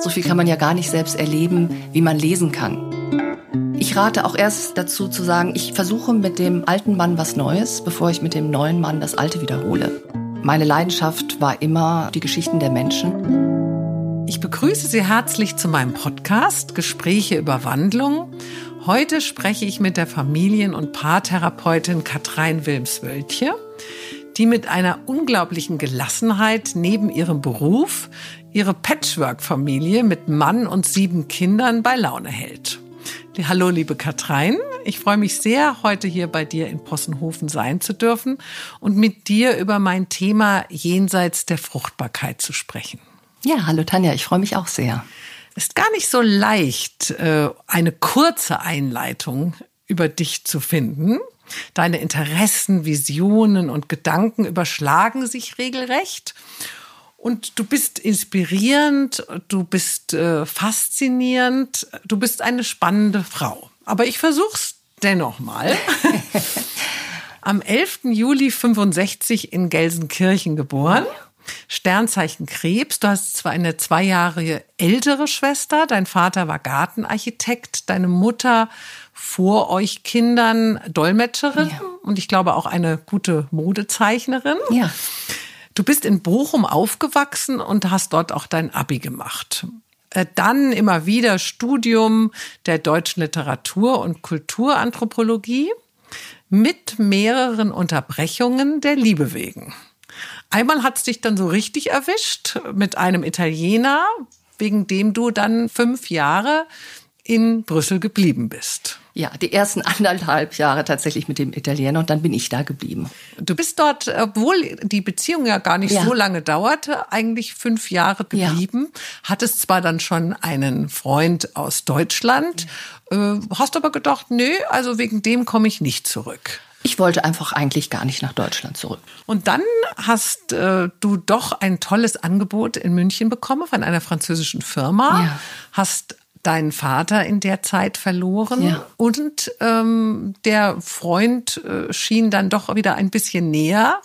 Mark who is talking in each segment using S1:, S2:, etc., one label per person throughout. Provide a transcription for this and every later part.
S1: So viel kann man ja gar nicht selbst erleben, wie man lesen kann. Ich rate auch erst dazu zu sagen, ich versuche mit dem alten Mann was Neues, bevor ich mit dem neuen Mann das Alte wiederhole. Meine Leidenschaft war immer die Geschichten der Menschen.
S2: Ich begrüße Sie herzlich zu meinem Podcast Gespräche über Wandlung. Heute spreche ich mit der Familien- und Paartherapeutin Katrein Wilms-Wöltje, die mit einer unglaublichen Gelassenheit neben ihrem Beruf ihre Patchwork-Familie mit Mann und sieben Kindern bei Laune hält. Hallo, liebe Katrein. Ich freue mich sehr, heute hier bei dir in Possenhofen sein zu dürfen und mit dir über mein Thema jenseits der Fruchtbarkeit zu sprechen.
S1: Ja, hallo Tanja, ich freue mich auch sehr.
S2: Ist gar nicht so leicht, äh, eine kurze Einleitung über dich zu finden. Deine Interessen, Visionen und Gedanken überschlagen sich regelrecht. Und du bist inspirierend, du bist äh, faszinierend, du bist eine spannende Frau. Aber ich versuch's dennoch mal. Am 11. Juli 65 in Gelsenkirchen geboren. Sternzeichen Krebs. Du hast zwar eine zwei Jahre ältere Schwester. Dein Vater war Gartenarchitekt. Deine Mutter vor euch Kindern Dolmetscherin. Ja. Und ich glaube auch eine gute Modezeichnerin.
S1: Ja.
S2: Du bist in Bochum aufgewachsen und hast dort auch dein Abi gemacht. Äh, dann immer wieder Studium der deutschen Literatur und Kulturanthropologie mit mehreren Unterbrechungen der Liebe wegen. Einmal hat es dich dann so richtig erwischt mit einem Italiener, wegen dem du dann fünf Jahre in Brüssel geblieben bist.
S1: Ja, die ersten anderthalb Jahre tatsächlich mit dem Italiener und dann bin ich da geblieben.
S2: Du bist dort, obwohl die Beziehung ja gar nicht ja. so lange dauerte, eigentlich fünf Jahre geblieben. Ja. Hattest zwar dann schon einen Freund aus Deutschland, ja. Äh, hast aber gedacht, nö, also wegen dem komme ich nicht zurück.
S1: Ich wollte einfach eigentlich gar nicht nach Deutschland zurück.
S2: Und dann hast äh, du doch ein tolles Angebot in München bekommen von einer französischen Firma. Ja. Hast deinen Vater in der Zeit verloren ja. und ähm, der Freund äh, schien dann doch wieder ein bisschen näher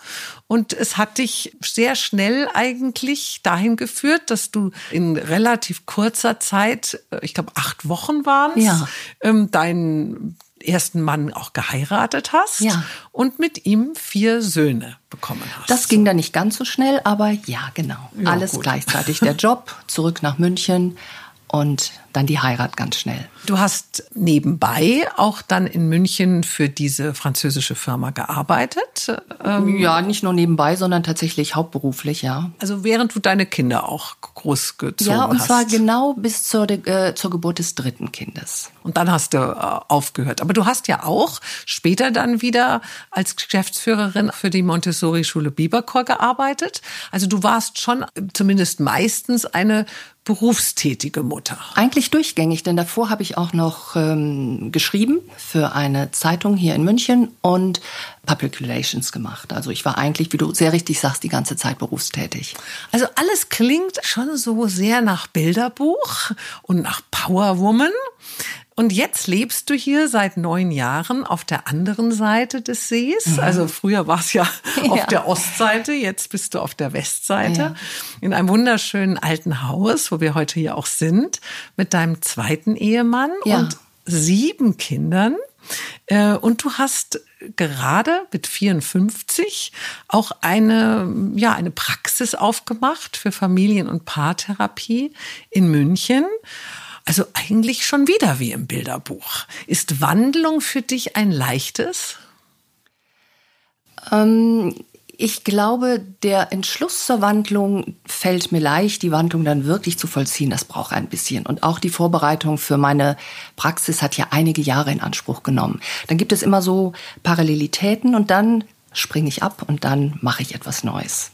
S2: und es hat dich sehr schnell eigentlich dahin geführt, dass du in relativ kurzer Zeit, äh, ich glaube acht Wochen waren es, ja. ähm, deinen ersten Mann auch geheiratet hast ja. und mit ihm vier Söhne bekommen hast.
S1: Das ging dann nicht ganz so schnell, aber ja, genau. Ja, Alles gut. gleichzeitig. Der Job, zurück nach München und dann die Heirat ganz schnell.
S2: Du hast nebenbei auch dann in München für diese französische Firma gearbeitet?
S1: Ähm ja, nicht nur nebenbei, sondern tatsächlich hauptberuflich, ja.
S2: Also während du deine Kinder auch großgezogen hast?
S1: Ja, und
S2: hast.
S1: zwar genau bis zur, äh, zur Geburt des dritten Kindes.
S2: Und dann hast du äh, aufgehört. Aber du hast ja auch später dann wieder als Geschäftsführerin für die Montessori-Schule Biberchor gearbeitet. Also du warst schon zumindest meistens eine berufstätige Mutter.
S1: Eigentlich durchgängig, denn davor habe ich auch noch ähm, geschrieben für eine Zeitung hier in München und Public Relations gemacht. Also ich war eigentlich, wie du sehr richtig sagst, die ganze Zeit berufstätig.
S2: Also alles klingt schon so sehr nach Bilderbuch und nach Powerwoman. Und jetzt lebst du hier seit neun Jahren auf der anderen Seite des Sees. Mhm. Also früher war es ja auf ja. der Ostseite, jetzt bist du auf der Westseite. Ja. In einem wunderschönen alten Haus, wo wir heute hier auch sind, mit deinem zweiten Ehemann ja. und sieben Kindern. Äh, und du hast gerade mit 54 auch eine, ja, eine Praxis aufgemacht für Familien- und Paartherapie in München. Also eigentlich schon wieder wie im Bilderbuch. Ist Wandlung für dich ein leichtes?
S1: Ähm, ich glaube, der Entschluss zur Wandlung fällt mir leicht, die Wandlung dann wirklich zu vollziehen. Das braucht ein bisschen. Und auch die Vorbereitung für meine Praxis hat ja einige Jahre in Anspruch genommen. Dann gibt es immer so Parallelitäten und dann springe ich ab und dann mache ich etwas Neues.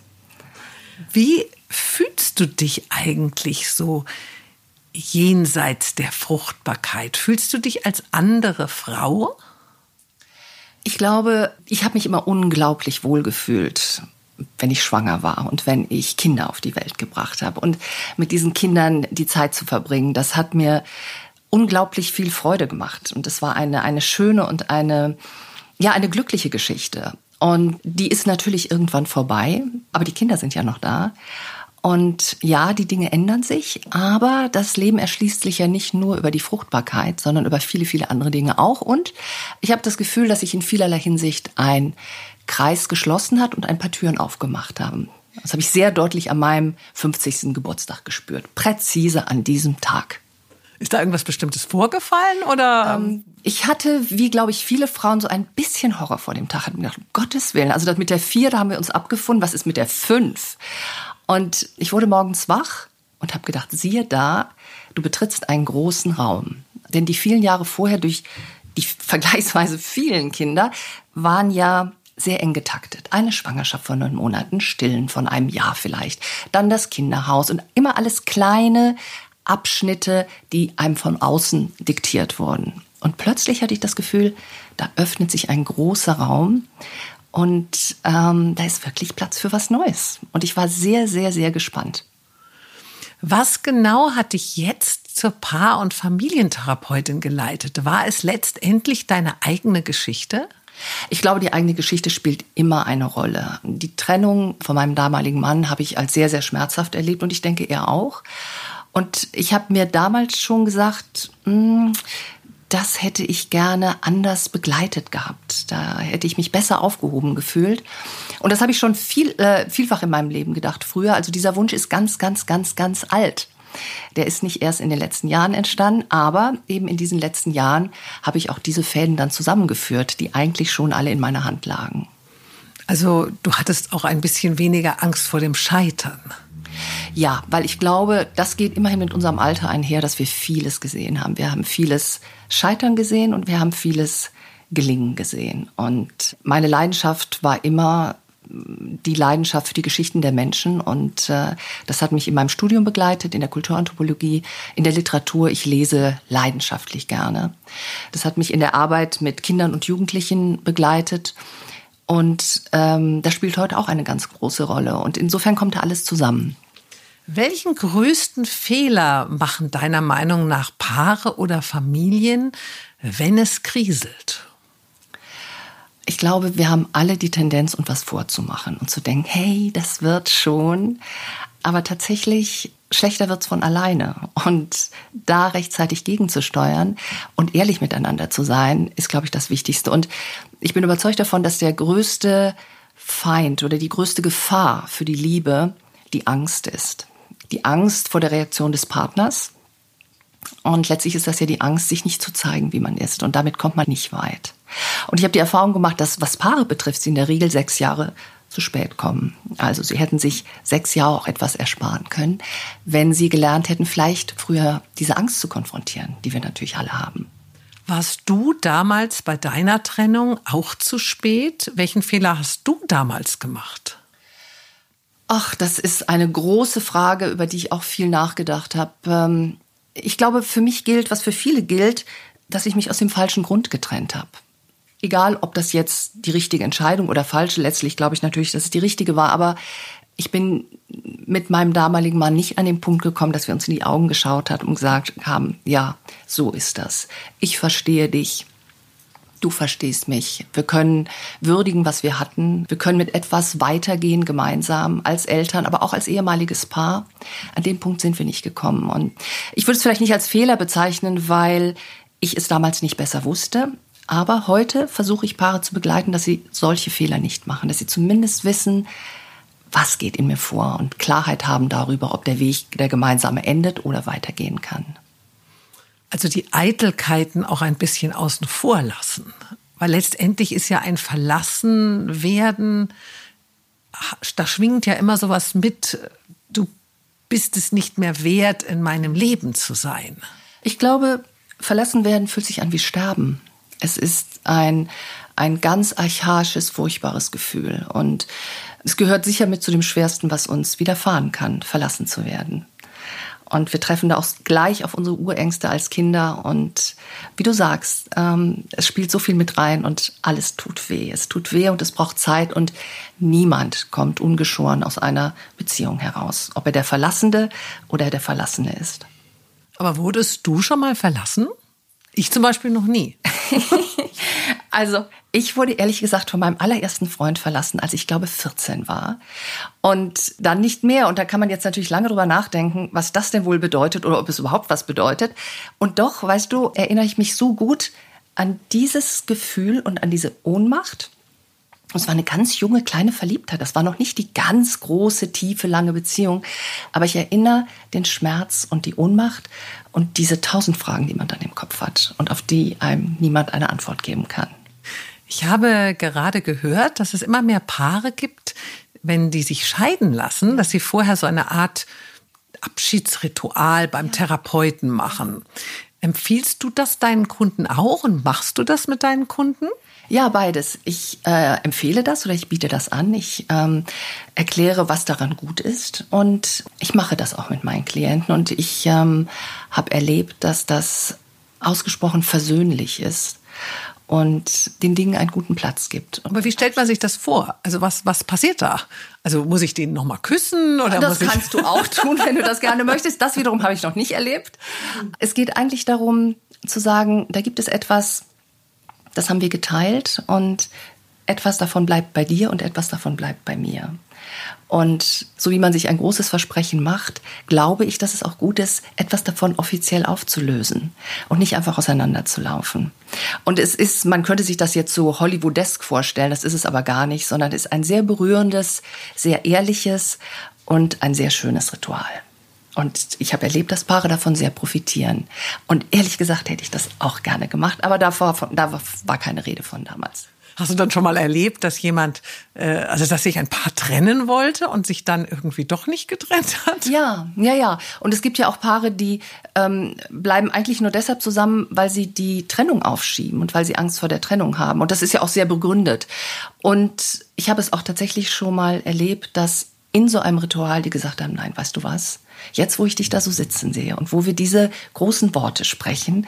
S2: Wie fühlst du dich eigentlich so jenseits der Fruchtbarkeit? Fühlst du dich als andere Frau?
S1: Ich glaube, ich habe mich immer unglaublich wohl gefühlt, wenn ich schwanger war und wenn ich Kinder auf die Welt gebracht habe. Und mit diesen Kindern die Zeit zu verbringen, das hat mir unglaublich viel Freude gemacht. Und es war eine, eine schöne und eine, ja, eine glückliche Geschichte. Und die ist natürlich irgendwann vorbei, aber die Kinder sind ja noch da. Und ja, die Dinge ändern sich, aber das Leben erschließt sich ja nicht nur über die Fruchtbarkeit, sondern über viele, viele andere Dinge auch. Und ich habe das Gefühl, dass sich in vielerlei Hinsicht ein Kreis geschlossen hat und ein paar Türen aufgemacht haben. Das habe ich sehr deutlich an meinem 50. Geburtstag gespürt. Präzise an diesem Tag.
S2: Ist da irgendwas Bestimmtes vorgefallen oder?
S1: Ähm, ich hatte, wie glaube ich, viele Frauen so ein bisschen Horror vor dem Tag. Ich habe gedacht, um Gottes Willen. Also das mit der vier, da haben wir uns abgefunden. Was ist mit der fünf? Und ich wurde morgens wach und habe gedacht, siehe da, du betrittst einen großen Raum. Denn die vielen Jahre vorher durch die vergleichsweise vielen Kinder waren ja sehr eng getaktet. Eine Schwangerschaft von neun Monaten, Stillen von einem Jahr vielleicht, dann das Kinderhaus und immer alles kleine Abschnitte, die einem von außen diktiert wurden. Und plötzlich hatte ich das Gefühl, da öffnet sich ein großer Raum und ähm, da ist wirklich Platz für was Neues. Und ich war sehr, sehr, sehr gespannt.
S2: Was genau hat dich jetzt zur Paar- und Familientherapeutin geleitet? War es letztendlich deine eigene Geschichte?
S1: Ich glaube, die eigene Geschichte spielt immer eine Rolle. Die Trennung von meinem damaligen Mann habe ich als sehr, sehr schmerzhaft erlebt und ich denke, er auch. Und ich habe mir damals schon gesagt, mh, hm, das hätte ich gerne anders begleitet gehabt. Da hätte ich mich besser aufgehoben gefühlt. Und das habe ich schon viel, äh, vielfach in meinem Leben gedacht früher. Also dieser Wunsch ist ganz, ganz, ganz, ganz alt. Der ist nicht erst in den letzten Jahren entstanden, aber eben in diesen letzten Jahren habe ich auch diese Fäden dann zusammengeführt, die eigentlich schon alle in meiner Hand lagen.
S2: Also du hattest auch ein bisschen weniger Angst vor dem Scheitern.
S1: Ja, weil ich glaube, das geht immerhin mit unserem Alter einher, dass wir vieles gesehen haben. Wir haben vieles scheitern gesehen und wir haben vieles gelingen gesehen. Und meine Leidenschaft war immer die Leidenschaft für die Geschichten der Menschen und äh, das hat mich in meinem Studium begleitet, in der Kulturanthropologie, in der Literatur. Ich lese leidenschaftlich gerne. Das hat mich in der Arbeit mit Kindern und Jugendlichen begleitet und ähm, das spielt heute auch eine ganz große Rolle und insofern kommt da alles zusammen.
S2: Welchen größten Fehler machen deiner Meinung nach Paare oder Familien, wenn es kriselt?
S1: Ich glaube, wir haben alle die Tendenz, uns was vorzumachen und zu denken, hey, das wird schon. Aber tatsächlich, schlechter wird's von alleine. Und da rechtzeitig gegenzusteuern und ehrlich miteinander zu sein, ist, glaube ich, das Wichtigste. Und ich bin überzeugt davon, dass der größte Feind oder die größte Gefahr für die Liebe die Angst ist die Angst vor der Reaktion des Partners. Und letztlich ist das ja die Angst, sich nicht zu zeigen, wie man ist. Und damit kommt man nicht weit. Und ich habe die Erfahrung gemacht, dass was Paare betrifft, sie in der Regel sechs Jahre zu spät kommen. Also sie hätten sich sechs Jahre auch etwas ersparen können, wenn sie gelernt hätten, vielleicht früher diese Angst zu konfrontieren, die wir natürlich alle haben.
S2: Warst du damals bei deiner Trennung auch zu spät? Welchen Fehler hast du damals gemacht?
S1: Ach, das ist eine große Frage, über die ich auch viel nachgedacht habe. Ähm, ich glaube, für mich gilt, was für viele gilt, dass ich mich aus dem falschen Grund getrennt habe. Egal, ob das jetzt die richtige Entscheidung oder falsche, letztlich glaube ich natürlich, dass es die richtige war, aber ich bin mit meinem damaligen Mann nicht an den Punkt gekommen, dass wir uns in die Augen geschaut haben und gesagt haben, ja, so ist das. Ich verstehe dich du verstehst mich. Wir können würdigen, was wir hatten. Wir können mit etwas weitergehen gemeinsam als Eltern, aber auch als ehemaliges Paar. An dem Punkt sind wir nicht gekommen. Und ich würde es vielleicht nicht als Fehler bezeichnen, weil ich es damals nicht besser wusste. Aber heute versuche ich Paare zu begleiten, dass sie solche Fehler nicht machen, dass sie zumindest wissen, was geht in mir vor und Klarheit haben darüber, ob der Weg der gemeinsame endet oder weitergehen kann
S2: also die Eitelkeiten auch ein bisschen außen vor lassen. Weil letztendlich ist ja ein Verlassen werden, da schwingt ja immer sowas mit, du bist es nicht mehr wert, in meinem Leben zu sein.
S1: Ich glaube, verlassen werden fühlt sich an wie Sterben. Es ist ein, ein ganz archaisches, furchtbares Gefühl. Und es gehört sicher mit zu dem Schwersten, was uns widerfahren kann, verlassen zu werden. Und wir treffen da auch gleich auf unsere Urängste als Kinder. Und wie du sagst, ähm, es spielt so viel mit rein und alles tut weh. Es tut weh und es braucht Zeit und niemand kommt ungeschoren aus einer Beziehung heraus, ob er der Verlassende oder der Verlassene ist.
S2: Aber wurdest du schon mal verlassen? Ich zum Beispiel noch nie.
S1: also ich wurde ehrlich gesagt von meinem allerersten Freund verlassen, als ich glaube 14 war. Und dann nicht mehr. Und da kann man jetzt natürlich lange drüber nachdenken, was das denn wohl bedeutet oder ob es überhaupt was bedeutet. Und doch, weißt du, erinnere ich mich so gut an dieses Gefühl und an diese Ohnmacht es war eine ganz junge, kleine Verliebtheit. Das war noch nicht die ganz große, tiefe, lange Beziehung. Aber ich erinnere den Schmerz und die Ohnmacht und diese tausend Fragen, die man dann im Kopf hat und auf die einem niemand eine Antwort geben kann.
S2: Ich habe gerade gehört, dass es immer mehr Paare gibt, wenn die sich scheiden lassen, dass sie vorher so eine Art Abschiedsritual beim. Therapeuten machen. Empfiehlst du das deinen Kunden auch und machst du das mit deinen Kunden?
S1: Ja, beides. Ich äh, empfehle das oder ich biete das an. Ich ähm, erkläre, was daran gut ist und ich mache das auch mit meinen Klienten und ich ähm, habe erlebt, dass das ausgesprochen versöhnlich ist und den Dingen einen guten Platz gibt.
S2: Aber wie stellt man sich das vor? Also was, was passiert da? Also muss ich den nochmal küssen? Oder
S1: das kannst du auch tun, wenn du das gerne möchtest. Das wiederum habe ich noch nicht erlebt. Es geht eigentlich darum zu sagen, da gibt es etwas, das haben wir geteilt und etwas davon bleibt bei dir und etwas davon bleibt bei mir. Und so wie man sich ein großes Versprechen macht, glaube ich, dass es auch gut ist, etwas davon offiziell aufzulösen und nicht einfach auseinanderzulaufen. Und es ist, man könnte sich das jetzt so Hollywoodesk vorstellen, das ist es aber gar nicht, sondern es ist ein sehr berührendes, sehr ehrliches und ein sehr schönes Ritual. Und ich habe erlebt, dass Paare davon sehr profitieren. Und ehrlich gesagt hätte ich das auch gerne gemacht, aber davor, da war keine Rede von damals.
S2: Hast du dann schon mal erlebt, dass jemand, äh, also dass sich ein Paar trennen wollte und sich dann irgendwie doch nicht getrennt hat?
S1: Ja, ja, ja. Und es gibt ja auch Paare, die ähm, bleiben eigentlich nur deshalb zusammen, weil sie die Trennung aufschieben und weil sie Angst vor der Trennung haben. Und das ist ja auch sehr begründet. Und ich habe es auch tatsächlich schon mal erlebt, dass in so einem Ritual die gesagt haben, nein, weißt du was? Jetzt, wo ich dich da so sitzen sehe und wo wir diese großen Worte sprechen,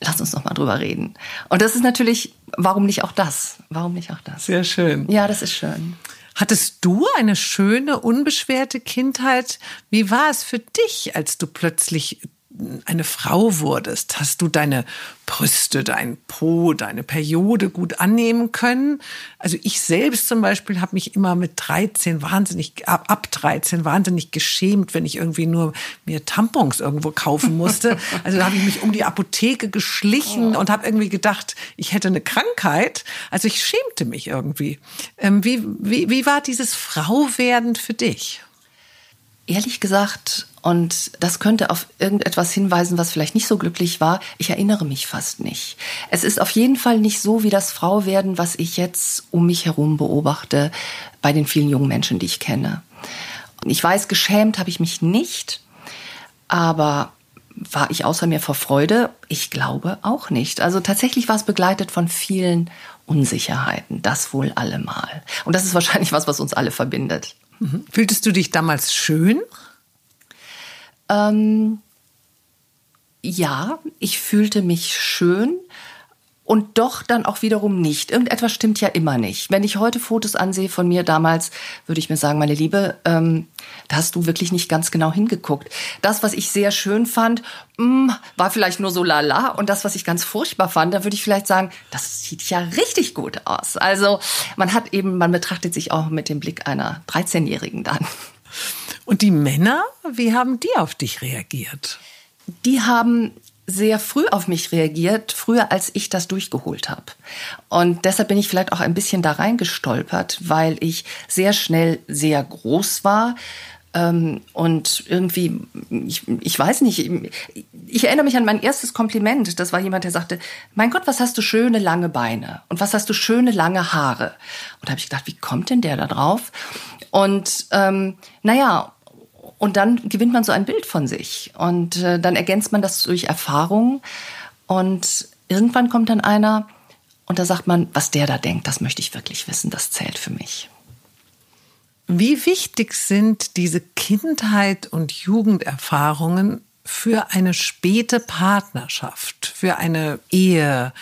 S1: lass uns noch mal drüber reden. Und das ist natürlich, warum nicht auch das? Warum nicht auch das?
S2: Sehr schön.
S1: Ja, das ist schön.
S2: Hattest du eine schöne, unbeschwerte Kindheit? Wie war es für dich, als du plötzlich eine Frau wurdest, hast du deine Brüste, dein Po, deine Periode gut annehmen können. Also ich selbst zum Beispiel habe mich immer mit 13 wahnsinnig, ab, ab 13 wahnsinnig geschämt, wenn ich irgendwie nur mir Tampons irgendwo kaufen musste. Also da habe ich mich um die Apotheke geschlichen oh. und habe irgendwie gedacht, ich hätte eine Krankheit. Also ich schämte mich irgendwie. Ähm, wie, wie, wie war dieses Frauwerden für dich?
S1: Ehrlich gesagt, und das könnte auf irgendetwas hinweisen, was vielleicht nicht so glücklich war, ich erinnere mich fast nicht. Es ist auf jeden Fall nicht so wie das Frauwerden, was ich jetzt um mich herum beobachte bei den vielen jungen Menschen, die ich kenne. Ich weiß, geschämt habe ich mich nicht, aber war ich außer mir vor Freude? Ich glaube auch nicht. Also tatsächlich war es begleitet von vielen Unsicherheiten, das wohl allemal. Und das ist wahrscheinlich was, was uns alle verbindet.
S2: Mhm. Fühltest du dich damals schön?
S1: Ähm, ja, ich fühlte mich schön und doch dann auch wiederum nicht. Irgendetwas stimmt ja immer nicht. Wenn ich heute Fotos ansehe von mir damals, würde ich mir sagen, meine Liebe, ähm, da hast du wirklich nicht ganz genau hingeguckt. Das, was ich sehr schön fand, mh, mm, war vielleicht nur so lala. Und das, was ich ganz furchtbar fand, da würde ich vielleicht sagen, das sieht ja richtig gut aus. Also man hat eben, man betrachtet sich auch mit dem Blick einer 13-Jährigen dann.
S2: Und die Männer, wie haben die auf dich reagiert?
S1: Die haben sehr früh auf mich reagiert, früher als ich das durchgeholt habe. Und deshalb bin ich vielleicht auch ein bisschen da reingestolpert, weil ich sehr schnell sehr groß war. Ähm, und irgendwie, ich, ich weiß nicht, ich erinnere mich an mein erstes Kompliment. Das war jemand, der sagte, mein Gott, was hast du schöne lange Beine und was hast du schöne lange Haare. Und da habe ich gedacht, wie kommt denn der da drauf? Und ähm, naja, und dann gewinnt man so ein Bild von sich. Und äh, dann ergänzt man das durch Erfahrung. Und irgendwann kommt dann einer und da sagt man, was der da denkt, das möchte ich wirklich wissen, das zählt für mich.
S2: Wie wichtig sind diese Kindheit und Jugenderfahrungen für eine späte Partnerschaft, für eine Ehe,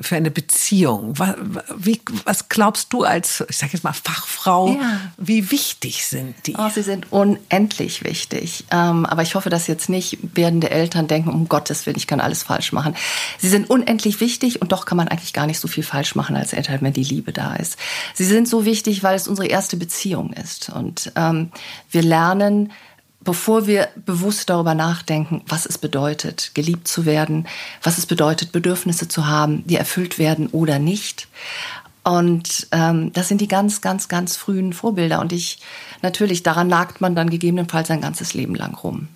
S2: für eine Beziehung? Was, wie, was glaubst du als, ich sage jetzt mal Fachfrau, ja. wie wichtig sind die?
S1: Oh, sie sind unendlich wichtig. Ähm, aber ich hoffe, dass jetzt nicht werdende Eltern denken, um Gottes Willen, ich kann alles falsch machen. Sie sind unendlich wichtig und doch kann man eigentlich gar nicht so viel falsch machen als Eltern, wenn die Liebe da ist. Sie sind so wichtig, weil es unsere erste Beziehung ist. Und ähm, wir lernen, bevor wir bewusst darüber nachdenken, was es bedeutet, geliebt zu werden, was es bedeutet, Bedürfnisse zu haben, die erfüllt werden oder nicht. Und ähm, das sind die ganz, ganz, ganz frühen Vorbilder. Und ich natürlich, daran nagt man dann gegebenenfalls sein ganzes Leben lang rum.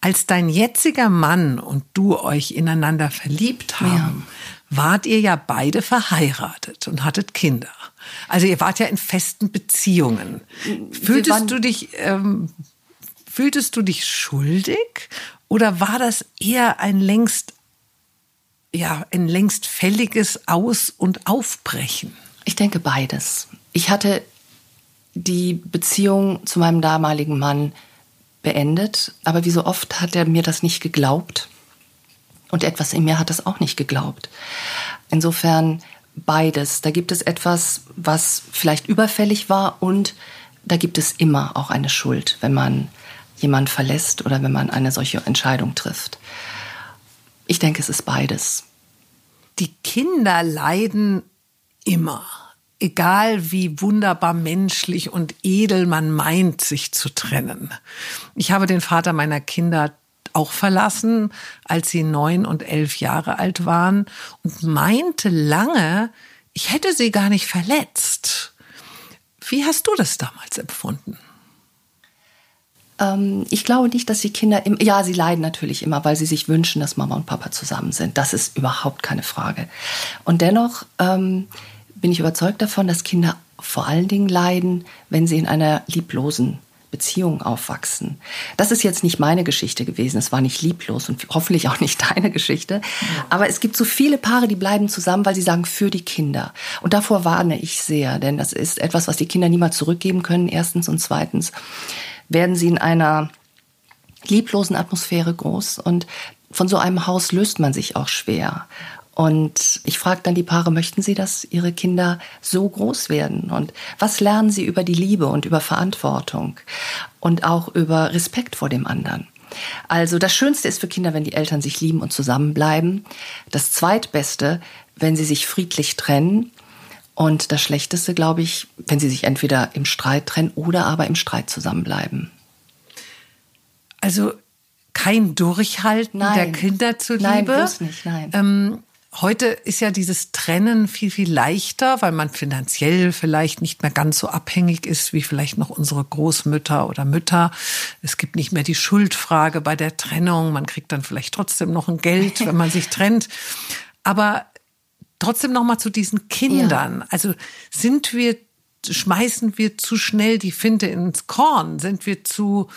S2: Als dein jetziger Mann und du euch ineinander verliebt haben, ja. Wart ihr ja beide verheiratet und hattet Kinder. Also ihr wart ja in festen Beziehungen. Fühltest du dich, ähm, fühltest du dich schuldig oder war das eher ein längst, ja, ein längst fälliges Aus- und Aufbrechen?
S1: Ich denke beides. Ich hatte die Beziehung zu meinem damaligen Mann beendet, aber wie so oft hat er mir das nicht geglaubt. Und etwas in mir hat das auch nicht geglaubt. Insofern beides. Da gibt es etwas, was vielleicht überfällig war und da gibt es immer auch eine Schuld, wenn man jemanden verlässt oder wenn man eine solche Entscheidung trifft. Ich denke, es ist beides.
S2: Die Kinder leiden immer, egal wie wunderbar menschlich und edel man meint, sich zu trennen. Ich habe den Vater meiner Kinder auch verlassen, als sie neun und elf Jahre alt waren und meinte lange, ich hätte sie gar nicht verletzt. Wie hast du das damals empfunden?
S1: Ähm, ich glaube nicht, dass die Kinder, im, ja, sie leiden natürlich immer, weil sie sich wünschen, dass Mama und Papa zusammen sind. Das ist überhaupt keine Frage. Und dennoch ähm, bin ich überzeugt davon, dass Kinder vor allen Dingen leiden, wenn sie in einer lieblosen Beziehungen aufwachsen. Das ist jetzt nicht meine Geschichte gewesen. Es war nicht lieblos und hoffentlich auch nicht deine Geschichte. Aber es gibt so viele Paare, die bleiben zusammen, weil sie sagen, für die Kinder. Und davor warne ich sehr, denn das ist etwas, was die Kinder niemals zurückgeben können, erstens. Und zweitens werden sie in einer lieblosen Atmosphäre groß und von so einem Haus löst man sich auch schwer. Und ich frage dann die Paare, möchten sie, dass ihre Kinder so groß werden? Und was lernen sie über die Liebe und über Verantwortung und auch über Respekt vor dem anderen? Also das Schönste ist für Kinder, wenn die Eltern sich lieben und zusammenbleiben. Das Zweitbeste, wenn sie sich friedlich trennen. Und das Schlechteste, glaube ich, wenn sie sich entweder im Streit trennen oder aber im Streit zusammenbleiben.
S2: Also kein Durchhalten nein. der Kinder zuliebe. Nein,
S1: bloß nicht, nein.
S2: Ähm, Heute ist ja dieses Trennen viel, viel leichter, weil man finanziell vielleicht nicht mehr ganz so abhängig ist wie vielleicht noch unsere Großmütter oder Mütter. Es gibt nicht mehr die Schuldfrage bei der Trennung. Man kriegt dann vielleicht trotzdem noch ein Geld, wenn man sich trennt. Aber trotzdem noch mal zu diesen Kindern. Ja. Also sind wir, schmeißen wir zu schnell die Finte ins Korn? Sind wir zu,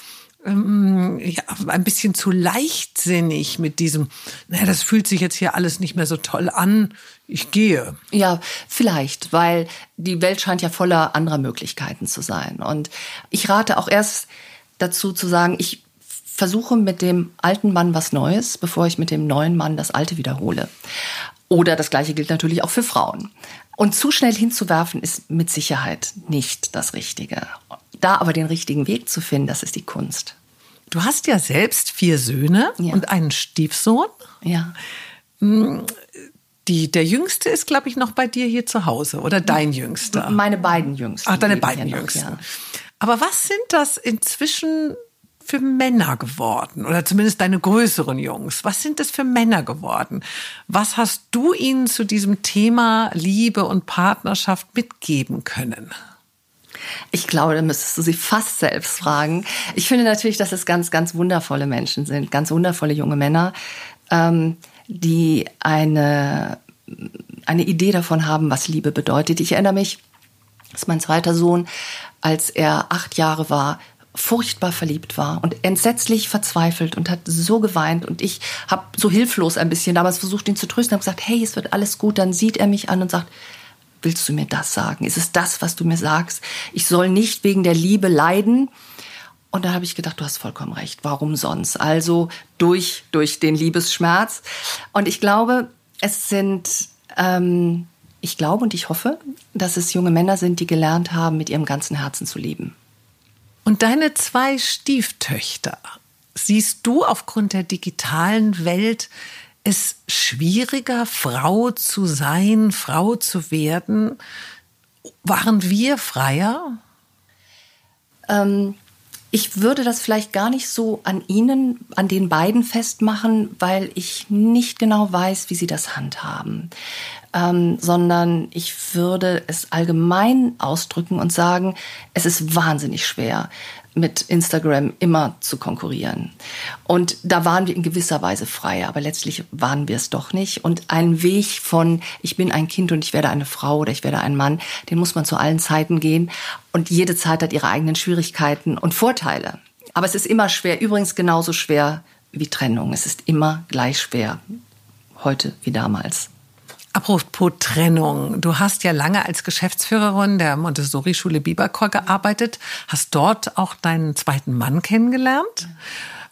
S2: ähm, ja, ein bisschen zu leichtsinnig mit diesem, naja, das fühlt sich jetzt hier alles nicht mehr so toll an, ich gehe.
S1: Ja, vielleicht, weil die Welt scheint ja voller anderer Möglichkeiten zu sein. Und ich rate auch erst dazu zu sagen, ich versuche mit dem alten Mann was Neues, bevor ich mit dem neuen Mann das Alte wiederhole. Oder das Gleiche gilt natürlich auch für Frauen. Und zu schnell hinzuwerfen ist mit Sicherheit nicht das Richtige. Da aber den richtigen Weg zu finden, das ist die Kunst.
S2: Du hast ja selbst vier Söhne ja. und einen Stiefsohn.
S1: Ja.
S2: Hm, die, der Jüngste ist, glaube ich, noch bei dir hier zu Hause oder dein Jüngster?
S1: Meine beiden Jüngsten.
S2: Ach, deine beiden Jüngsten. Noch, ja. Aber was sind das inzwischen für Männer geworden? Oder zumindest deine größeren Jungs. Was sind das für Männer geworden? Was hast du ihnen zu diesem Thema Liebe und Partnerschaft mitgeben können?
S1: Ich glaube, da müsstest du sie fast selbst fragen. Ich finde natürlich, dass es ganz, ganz wundervolle Menschen sind, ganz wundervolle junge Männer, ähm, die eine, eine Idee davon haben, was Liebe bedeutet. Ich erinnere mich, dass mein zweiter Sohn, als er acht Jahre war, furchtbar verliebt war und entsetzlich verzweifelt und hat so geweint und ich habe so hilflos ein bisschen damals versucht ihn zu trösten habe gesagt hey es wird alles gut dann sieht er mich an und sagt willst du mir das sagen? Ist es das, was du mir sagst? Ich soll nicht wegen der Liebe leiden. Und da habe ich gedacht, du hast vollkommen recht. Warum sonst? Also durch, durch den Liebesschmerz. Und ich glaube, es sind, ähm, ich glaube und ich hoffe, dass es junge Männer sind, die gelernt haben, mit ihrem ganzen Herzen zu lieben.
S2: Und deine zwei Stieftöchter, siehst du aufgrund der digitalen Welt es schwieriger, Frau zu sein, Frau zu werden? Waren wir freier?
S1: Ähm, ich würde das vielleicht gar nicht so an Ihnen, an den beiden festmachen, weil ich nicht genau weiß, wie Sie das handhaben, ähm, sondern ich würde es allgemein ausdrücken und sagen, es ist wahnsinnig schwer, mit Instagram immer zu konkurrieren. Und da waren wir in gewisser Weise frei, aber letztlich waren wir es doch nicht. Und ein Weg von, ich bin ein Kind und ich werde eine Frau oder ich werde ein Mann, den muss man zu allen Zeiten gehen. Und jede Zeit hat ihre eigenen Schwierigkeiten und Vorteile. Aber es ist immer schwer, übrigens genauso schwer wie Trennung. Es ist immer gleich schwer, heute wie damals.
S2: Apropos Trennung. Du hast ja lange als Geschäftsführerin der Montessori-Schule Biberchor gearbeitet, hast dort auch deinen zweiten Mann kennengelernt.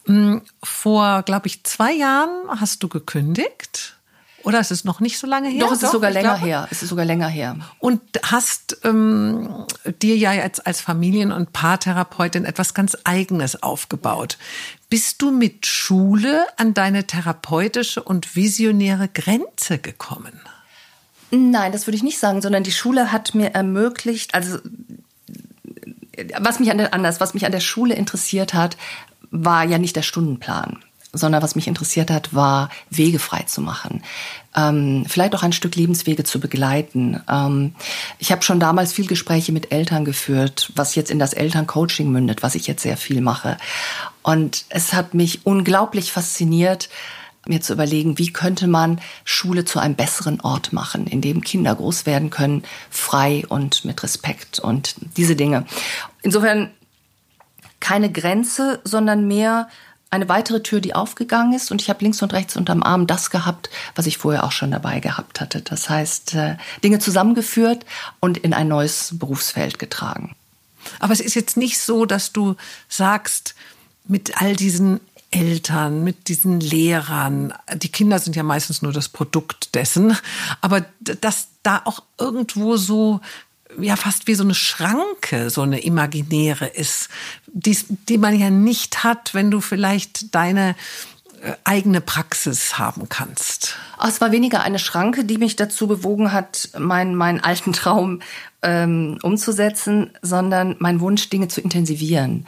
S2: Mm, vor, glaube ich, zwei Jahren hast du gekündigt. Oder ist es noch nicht so lange her?
S1: Doch, es ist sogar länger glaube. her. Es ist sogar länger her.
S2: Und hast ähm, dir ja jetzt als Familien- und Paartherapeutin etwas ganz Eigenes aufgebaut. Bist du mit Schule an deine therapeutische und visionäre Grenze gekommen?
S1: Nein, das würde ich nicht sagen, sondern die Schule hat mir ermöglicht, also was mich an der, anders, was mich an der Schule interessiert hat, war ja nicht der Stundenplan, sondern was mich interessiert hat, war Wege frei zu machen, ähm, vielleicht auch ein Stück Lebenswege zu begleiten. Ähm, ich habe schon damals viel Gespräche mit Eltern geführt, was jetzt in das Elterncoaching mündet, was ich jetzt sehr viel mache. Und es hat mich unglaublich fasziniert, mir zu überlegen, wie könnte man Schule zu einem besseren Ort machen, in dem Kinder groß werden können, frei und mit Respekt und diese Dinge. Insofern keine Grenze, sondern mehr eine weitere Tür, die aufgegangen ist und ich habe links und rechts unterm Arm das gehabt, was ich vorher auch schon dabei gehabt hatte. Das heißt, äh, Dinge zusammengeführt und in ein neues Berufsfeld getragen.
S2: Aber es ist jetzt nicht so, dass du sagst, mit all diesen Eltern, mit diesen Lehrern. Die Kinder sind ja meistens nur das Produkt dessen. Aber dass da auch irgendwo so ja fast wie so eine Schranke, so eine imaginäre ist, die, die man ja nicht hat, wenn du vielleicht deine äh, eigene Praxis haben kannst.
S1: es war weniger eine Schranke, die mich dazu bewogen hat, meinen, meinen alten Traum ähm, umzusetzen, sondern mein Wunsch, Dinge zu intensivieren.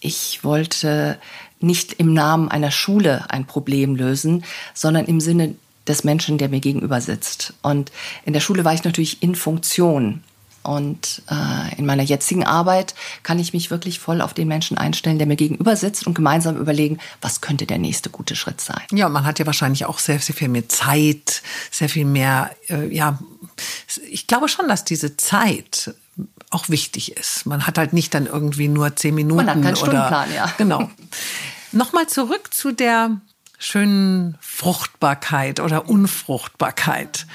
S1: Ich wollte nicht im Namen einer Schule ein Problem lösen, sondern im Sinne des Menschen, der mir gegenüber sitzt. Und in der Schule war ich natürlich in Funktion. Und äh, in meiner jetzigen Arbeit kann ich mich wirklich voll auf den Menschen einstellen, der mir gegenüber sitzt und gemeinsam überlegen, was könnte der nächste gute Schritt sein.
S2: Ja, man hat ja wahrscheinlich auch sehr, sehr viel mehr Zeit, sehr viel mehr, äh, ja, ich glaube schon, dass diese Zeit auch wichtig ist. Man hat halt nicht dann irgendwie nur zehn Minuten.
S1: Man hat keinen Stundenplan, ja.
S2: Genau. Nochmal zurück zu der schönen Fruchtbarkeit oder Unfruchtbarkeit.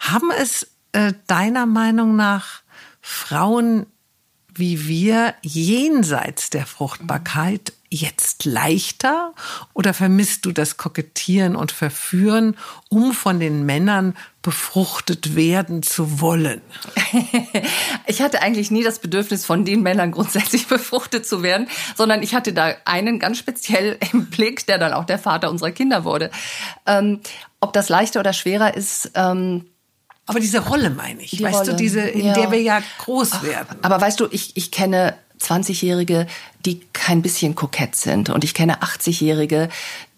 S2: Haben es äh, deiner Meinung nach Frauen wie wir jenseits der Fruchtbarkeit jetzt leichter oder vermisst du das Kokettieren und Verführen, um von den Männern befruchtet werden zu wollen?
S1: ich hatte eigentlich nie das Bedürfnis, von den Männern grundsätzlich befruchtet zu werden, sondern ich hatte da einen ganz speziell im Blick, der dann auch der Vater unserer Kinder wurde. Ähm, ob das leichter oder schwerer ist, ähm,
S2: aber diese Rolle meine ich, die weißt Rolle. du, diese, in ja. der wir ja groß werden.
S1: Aber weißt du, ich, ich kenne 20-Jährige, die kein bisschen kokett sind. Und ich kenne 80-Jährige,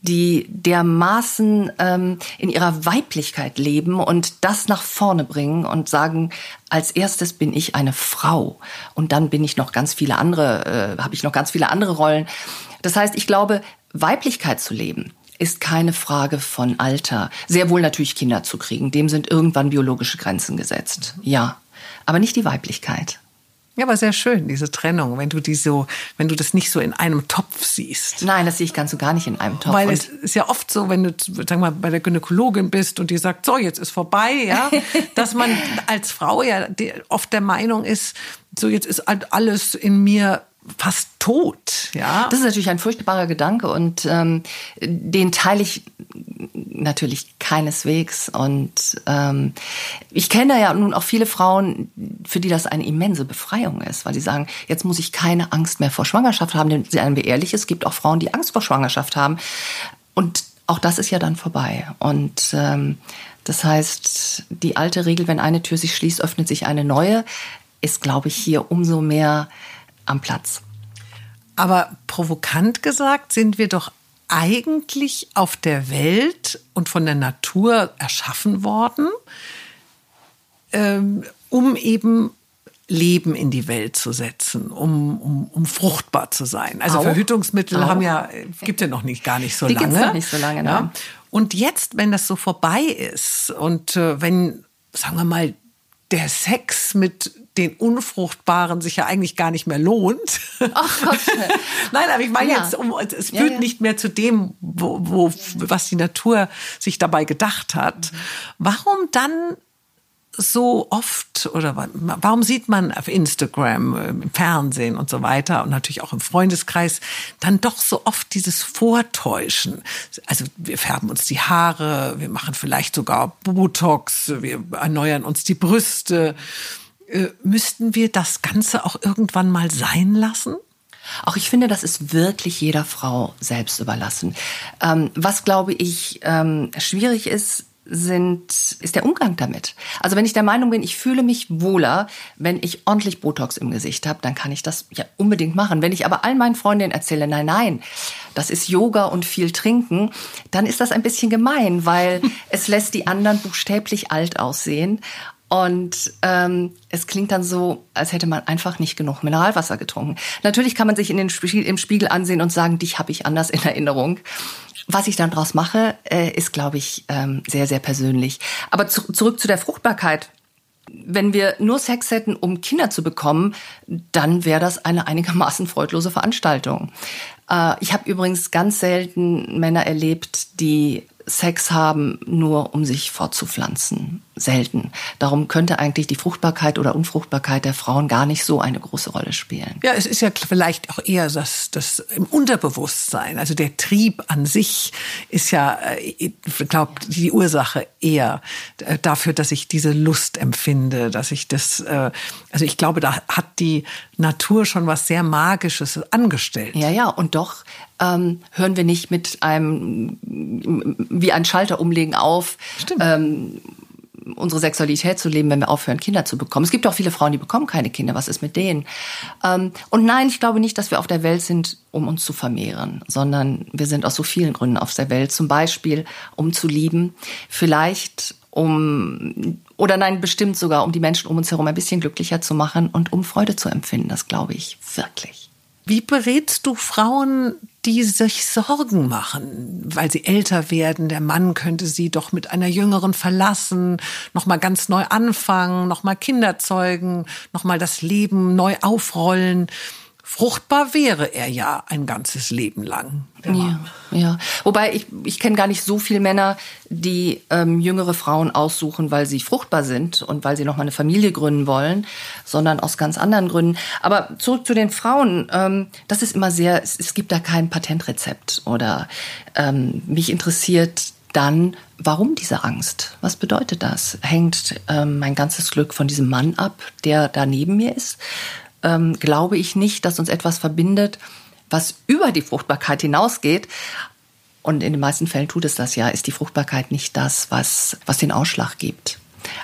S1: die dermaßen ähm, in ihrer Weiblichkeit leben und das nach vorne bringen und sagen, als erstes bin ich eine Frau und dann bin ich noch ganz viele andere, äh, habe ich noch ganz viele andere Rollen. Das heißt, ich glaube, Weiblichkeit zu leben, ist keine Frage von Alter. Sehr wohl natürlich Kinder zu kriegen. Dem sind irgendwann biologische Grenzen gesetzt. Ja. Aber nicht die Weiblichkeit.
S2: Ja, aber sehr schön, diese Trennung, wenn du die so, wenn du das nicht so in einem Topf siehst.
S1: Nein, das sehe ich ganz so gar nicht in einem Topf.
S2: Weil es ist ja oft so, wenn du, sag mal, bei der Gynäkologin bist und die sagt, so, jetzt ist vorbei, ja, dass man als Frau ja oft der Meinung ist, so, jetzt ist halt alles in mir fast tot. Ja,
S1: das ist natürlich ein furchtbarer Gedanke und ähm, den teile ich natürlich keineswegs. Und ähm, ich kenne ja nun auch viele Frauen, für die das eine immense Befreiung ist, weil sie sagen, jetzt muss ich keine Angst mehr vor Schwangerschaft haben. Denn seien wir ehrlich, es gibt auch Frauen, die Angst vor Schwangerschaft haben. Und auch das ist ja dann vorbei. Und ähm, das heißt, die alte Regel, wenn eine Tür sich schließt, öffnet sich eine neue, ist, glaube ich, hier umso mehr am Platz.
S2: Aber provokant gesagt sind wir doch eigentlich auf der Welt und von der Natur erschaffen worden, ähm, um eben Leben in die Welt zu setzen, um, um, um fruchtbar zu sein. Also Auch. Verhütungsmittel Auch. haben ja, gibt ja noch nicht gar nicht so
S1: die
S2: lange.
S1: Gibt's noch nicht so lange, ja.
S2: Und jetzt, wenn das so vorbei ist und äh, wenn, sagen wir mal, der Sex mit den Unfruchtbaren sich ja eigentlich gar nicht mehr lohnt. Ach Gott. Nein, aber ich meine ja. jetzt, um, es führt ja, ja. nicht mehr zu dem, wo, wo, was die Natur sich dabei gedacht hat. Mhm. Warum dann so oft oder warum sieht man auf Instagram, äh, im Fernsehen und so weiter und natürlich auch im Freundeskreis dann doch so oft dieses Vortäuschen? Also wir färben uns die Haare, wir machen vielleicht sogar Botox, wir erneuern uns die Brüste. Äh, müssten wir das Ganze auch irgendwann mal sein lassen?
S1: Auch ich finde, das ist wirklich jeder Frau selbst überlassen. Ähm, was, glaube ich, ähm, schwierig ist, sind, ist der Umgang damit. Also wenn ich der Meinung bin, ich fühle mich wohler, wenn ich ordentlich Botox im Gesicht habe, dann kann ich das ja unbedingt machen. Wenn ich aber all meinen Freundinnen erzähle, nein, nein, das ist Yoga und viel trinken, dann ist das ein bisschen gemein, weil es lässt die anderen buchstäblich alt aussehen. Und ähm, es klingt dann so, als hätte man einfach nicht genug Mineralwasser getrunken. Natürlich kann man sich in den Spiegel, im Spiegel ansehen und sagen, dich habe ich anders in Erinnerung. Was ich dann draus mache, äh, ist, glaube ich, ähm, sehr, sehr persönlich. Aber zu, zurück zu der Fruchtbarkeit. Wenn wir nur Sex hätten, um Kinder zu bekommen, dann wäre das eine einigermaßen freudlose Veranstaltung. Äh, ich habe übrigens ganz selten Männer erlebt, die Sex haben, nur um sich fortzupflanzen. Selten. Darum könnte eigentlich die Fruchtbarkeit oder Unfruchtbarkeit der Frauen gar nicht so eine große Rolle spielen.
S2: Ja, es ist ja vielleicht auch eher das, das im Unterbewusstsein. Also der Trieb an sich ist ja, äh, ich glaube, die Ursache eher äh, dafür, dass ich diese Lust empfinde, dass ich das, äh, also ich glaube, da hat die Natur schon was sehr Magisches angestellt.
S1: Ja, ja, und doch ähm, hören wir nicht mit einem wie ein Schalter umlegen auf. Ähm, unsere Sexualität zu leben, wenn wir aufhören, Kinder zu bekommen. Es gibt auch viele Frauen, die bekommen keine Kinder. Was ist mit denen? Ähm, und nein, ich glaube nicht, dass wir auf der Welt sind, um uns zu vermehren, sondern wir sind aus so vielen Gründen auf der Welt. Zum Beispiel, um zu lieben, vielleicht um, oder nein, bestimmt sogar, um die Menschen um uns herum ein bisschen glücklicher zu machen und um Freude zu empfinden. Das glaube ich wirklich.
S2: Wie berätst du Frauen, die sich Sorgen machen, weil sie älter werden? Der Mann könnte sie doch mit einer jüngeren verlassen, noch mal ganz neu anfangen, noch mal Kinder zeugen, noch mal das Leben neu aufrollen. Fruchtbar wäre er ja ein ganzes Leben lang.
S1: Ja, ja. Wobei ich, ich kenne gar nicht so viele Männer, die ähm, jüngere Frauen aussuchen, weil sie fruchtbar sind und weil sie noch mal eine Familie gründen wollen, sondern aus ganz anderen Gründen. Aber zurück zu den Frauen. Ähm, das ist immer sehr, es, es gibt da kein Patentrezept oder ähm, mich interessiert dann, warum diese Angst? Was bedeutet das? Hängt ähm, mein ganzes Glück von diesem Mann ab, der da neben mir ist? Ähm, glaube ich nicht, dass uns etwas verbindet, was über die Fruchtbarkeit hinausgeht. Und in den meisten Fällen tut es das ja, ist die Fruchtbarkeit nicht das, was, was den Ausschlag gibt.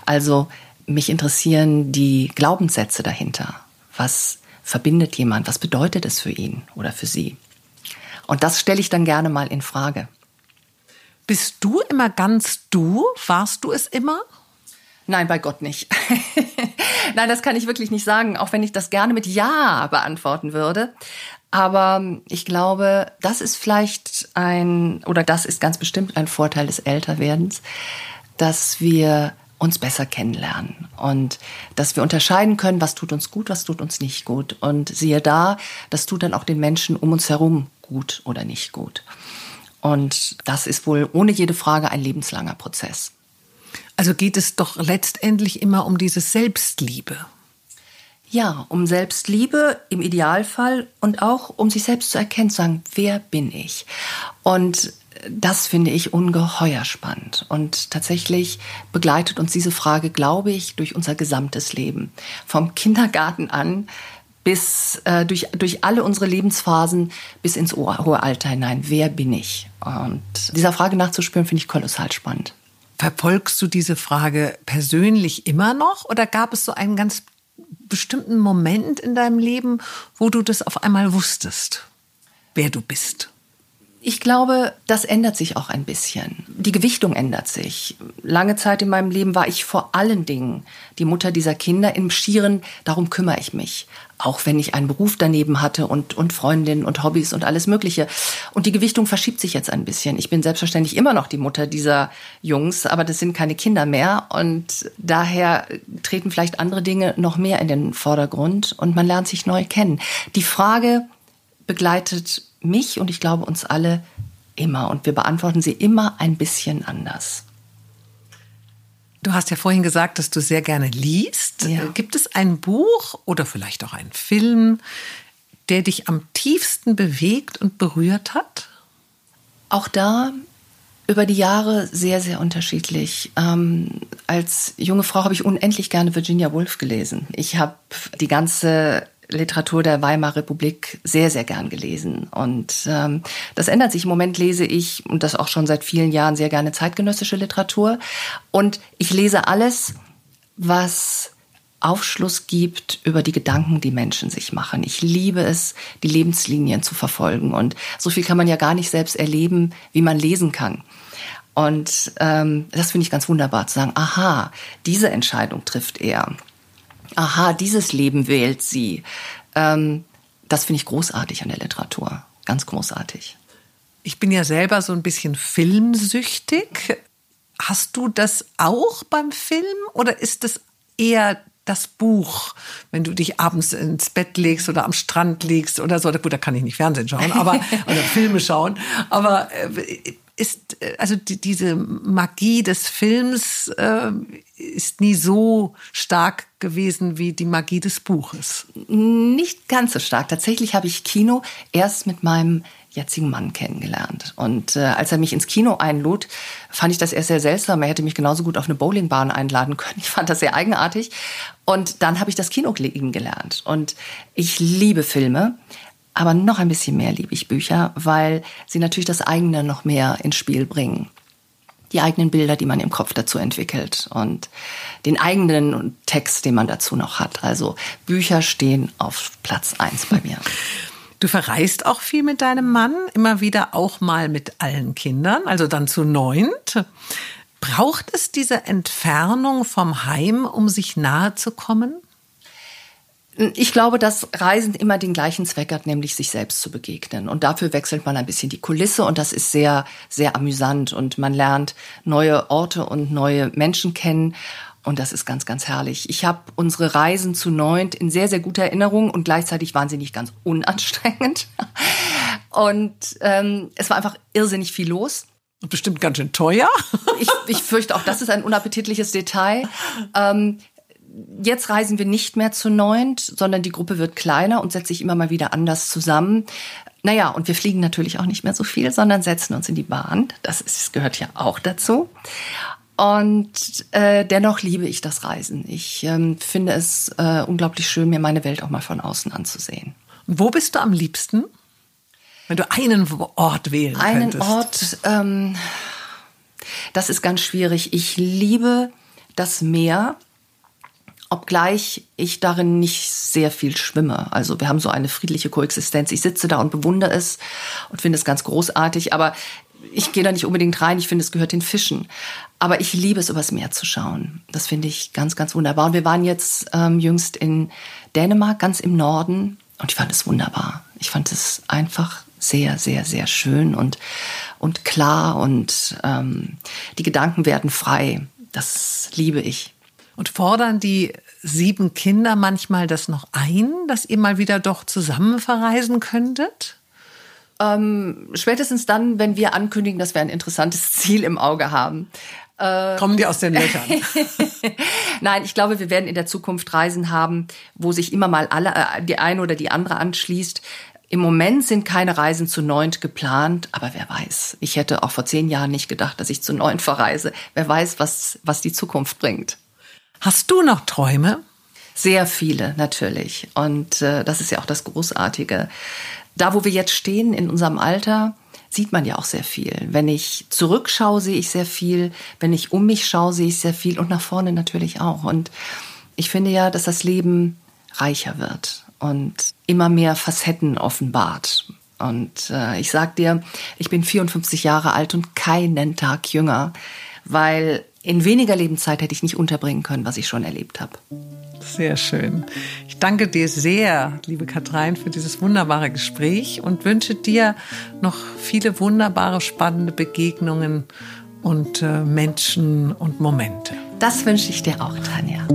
S1: Also mich interessieren die Glaubenssätze dahinter. Was verbindet jemand? Was bedeutet es für ihn oder für sie? Und das stelle ich dann gerne mal in Frage.
S2: Bist du immer ganz du? Warst du es immer?
S1: Nein, bei Gott nicht. Nein, das kann ich wirklich nicht sagen, auch wenn ich das gerne mit Ja beantworten würde. Aber ich glaube, das ist vielleicht ein, oder das ist ganz bestimmt ein Vorteil des Älterwerdens, dass wir uns besser kennenlernen und dass wir unterscheiden können, was tut uns gut, was tut uns nicht gut. Und siehe da, das tut dann auch den Menschen um uns herum gut oder nicht gut. Und das ist wohl ohne jede Frage ein lebenslanger Prozess.
S2: Also geht es doch letztendlich immer um diese Selbstliebe.
S1: Ja, um Selbstliebe im Idealfall und auch um sich selbst zu erkennen, zu sagen, wer bin ich? Und das finde ich ungeheuer spannend. Und tatsächlich begleitet uns diese Frage, glaube ich, durch unser gesamtes Leben. Vom Kindergarten an bis äh, durch, durch alle unsere Lebensphasen bis ins hohe Alter hinein. Wer bin ich? Und dieser Frage nachzuspüren, finde ich kolossal spannend.
S2: Verfolgst du diese Frage persönlich immer noch oder gab es so einen ganz bestimmten Moment in deinem Leben, wo du das auf einmal wusstest, wer du bist?
S1: Ich glaube, das ändert sich auch ein bisschen. Die Gewichtung ändert sich. Lange Zeit in meinem Leben war ich vor allen Dingen die Mutter dieser Kinder. Im Schieren, darum kümmere ich mich. Auch wenn ich einen Beruf daneben hatte und, und Freundinnen und Hobbys und alles Mögliche. Und die Gewichtung verschiebt sich jetzt ein bisschen. Ich bin selbstverständlich immer noch die Mutter dieser Jungs, aber das sind keine Kinder mehr. Und daher treten vielleicht andere Dinge noch mehr in den Vordergrund und man lernt sich neu kennen. Die Frage begleitet mich und ich glaube uns alle immer und wir beantworten sie immer ein bisschen anders.
S2: Du hast ja vorhin gesagt, dass du sehr gerne liest. Ja. Gibt es ein Buch oder vielleicht auch einen Film, der dich am tiefsten bewegt und berührt hat?
S1: Auch da über die Jahre sehr, sehr unterschiedlich. Ähm, als junge Frau habe ich unendlich gerne Virginia Woolf gelesen. Ich habe die ganze Literatur der Weimarer Republik sehr, sehr gern gelesen. Und ähm, das ändert sich. Im Moment lese ich, und das auch schon seit vielen Jahren, sehr gerne zeitgenössische Literatur. Und ich lese alles, was Aufschluss gibt über die Gedanken, die Menschen sich machen. Ich liebe es, die Lebenslinien zu verfolgen. Und so viel kann man ja gar nicht selbst erleben, wie man lesen kann. Und ähm, das finde ich ganz wunderbar zu sagen, aha, diese Entscheidung trifft er aha, dieses Leben wählt sie. Ähm, das finde ich großartig an der Literatur. Ganz großartig.
S2: Ich bin ja selber so ein bisschen filmsüchtig. Hast du das auch beim Film oder ist das eher das Buch, wenn du dich abends ins Bett legst oder am Strand legst oder so. Gut, da kann ich nicht Fernsehen schauen, aber oder Filme schauen. Aber äh, ist äh, also die, diese Magie des Films äh, ist nie so stark gewesen wie die Magie des Buches.
S1: Nicht ganz so stark. Tatsächlich habe ich Kino erst mit meinem jetzigen Mann kennengelernt. Und äh, als er mich ins Kino einlud, fand ich das erst sehr seltsam. Er hätte mich genauso gut auf eine Bowlingbahn einladen können. Ich fand das sehr eigenartig. Und dann habe ich das Kino lieben gelernt. Und ich liebe Filme. Aber noch ein bisschen mehr liebe ich Bücher, weil sie natürlich das eigene noch mehr ins Spiel bringen. Die eigenen Bilder, die man im Kopf dazu entwickelt und den eigenen Text, den man dazu noch hat. Also Bücher stehen auf Platz eins bei mir.
S2: Du verreist auch viel mit deinem Mann, immer wieder auch mal mit allen Kindern, also dann zu neunt. Braucht es diese Entfernung vom Heim, um sich nahe zu kommen?
S1: Ich glaube, dass Reisen immer den gleichen Zweck hat, nämlich sich selbst zu begegnen. Und dafür wechselt man ein bisschen die Kulisse und das ist sehr, sehr amüsant und man lernt neue Orte und neue Menschen kennen. Und das ist ganz, ganz herrlich. Ich habe unsere Reisen zu neunt in sehr, sehr guter Erinnerung und gleichzeitig waren sie nicht ganz unanstrengend. Und ähm, es war einfach irrsinnig viel los.
S2: Und bestimmt ganz schön teuer.
S1: ich, ich fürchte auch, das ist ein unappetitliches Detail. Ähm, jetzt reisen wir nicht mehr zu neunt, sondern die Gruppe wird kleiner und setzt sich immer mal wieder anders zusammen. Naja, und wir fliegen natürlich auch nicht mehr so viel, sondern setzen uns in die Bahn. Das, ist, gehört ja auch dazu. Und äh, dennoch liebe ich das Reisen. Ich ähm, finde es äh, unglaublich schön, mir meine Welt auch mal von außen anzusehen.
S2: Wo bist du am liebsten? Wenn du einen Ort wählen
S1: einen
S2: könntest.
S1: Einen Ort, ähm, das ist ganz schwierig. Ich liebe das Meer obgleich ich darin nicht sehr viel schwimme. Also wir haben so eine friedliche Koexistenz. Ich sitze da und bewundere es und finde es ganz großartig, aber ich gehe da nicht unbedingt rein. Ich finde, es gehört den Fischen. Aber ich liebe es, übers Meer zu schauen. Das finde ich ganz, ganz wunderbar. Und wir waren jetzt ähm, jüngst in Dänemark, ganz im Norden. Und ich fand es wunderbar. Ich fand es einfach sehr, sehr, sehr schön und, und klar. Und ähm, die Gedanken werden frei. Das liebe ich.
S2: Und fordern die sieben Kinder manchmal das noch ein, dass ihr mal wieder doch zusammen verreisen könntet?
S1: Ähm, spätestens dann, wenn wir ankündigen, dass wir ein interessantes Ziel im Auge haben.
S2: Äh, Kommen die aus den Löchern?
S1: Nein, ich glaube, wir werden in der Zukunft Reisen haben, wo sich immer mal alle, äh, die eine oder die andere anschließt. Im Moment sind keine Reisen zu neunt geplant, aber wer weiß. Ich hätte auch vor zehn Jahren nicht gedacht, dass ich zu neunt verreise. Wer weiß, was, was die Zukunft bringt.
S2: Hast du noch Träume?
S1: Sehr viele, natürlich. Und äh, das ist ja auch das Großartige. Da, wo wir jetzt stehen in unserem Alter, sieht man ja auch sehr viel. Wenn ich zurückschaue, sehe ich sehr viel. Wenn ich um mich schaue, sehe ich sehr viel. Und nach vorne natürlich auch. Und ich finde ja, dass das Leben reicher wird und immer mehr Facetten offenbart. Und äh, ich sag dir, ich bin 54 Jahre alt und keinen Tag jünger, weil in weniger Lebenszeit hätte ich nicht unterbringen können, was ich schon erlebt habe.
S2: Sehr schön. Ich danke dir sehr, liebe Katrein, für dieses wunderbare Gespräch und wünsche dir noch viele wunderbare, spannende Begegnungen und äh, Menschen und Momente.
S1: Das wünsche ich dir auch, Tanja.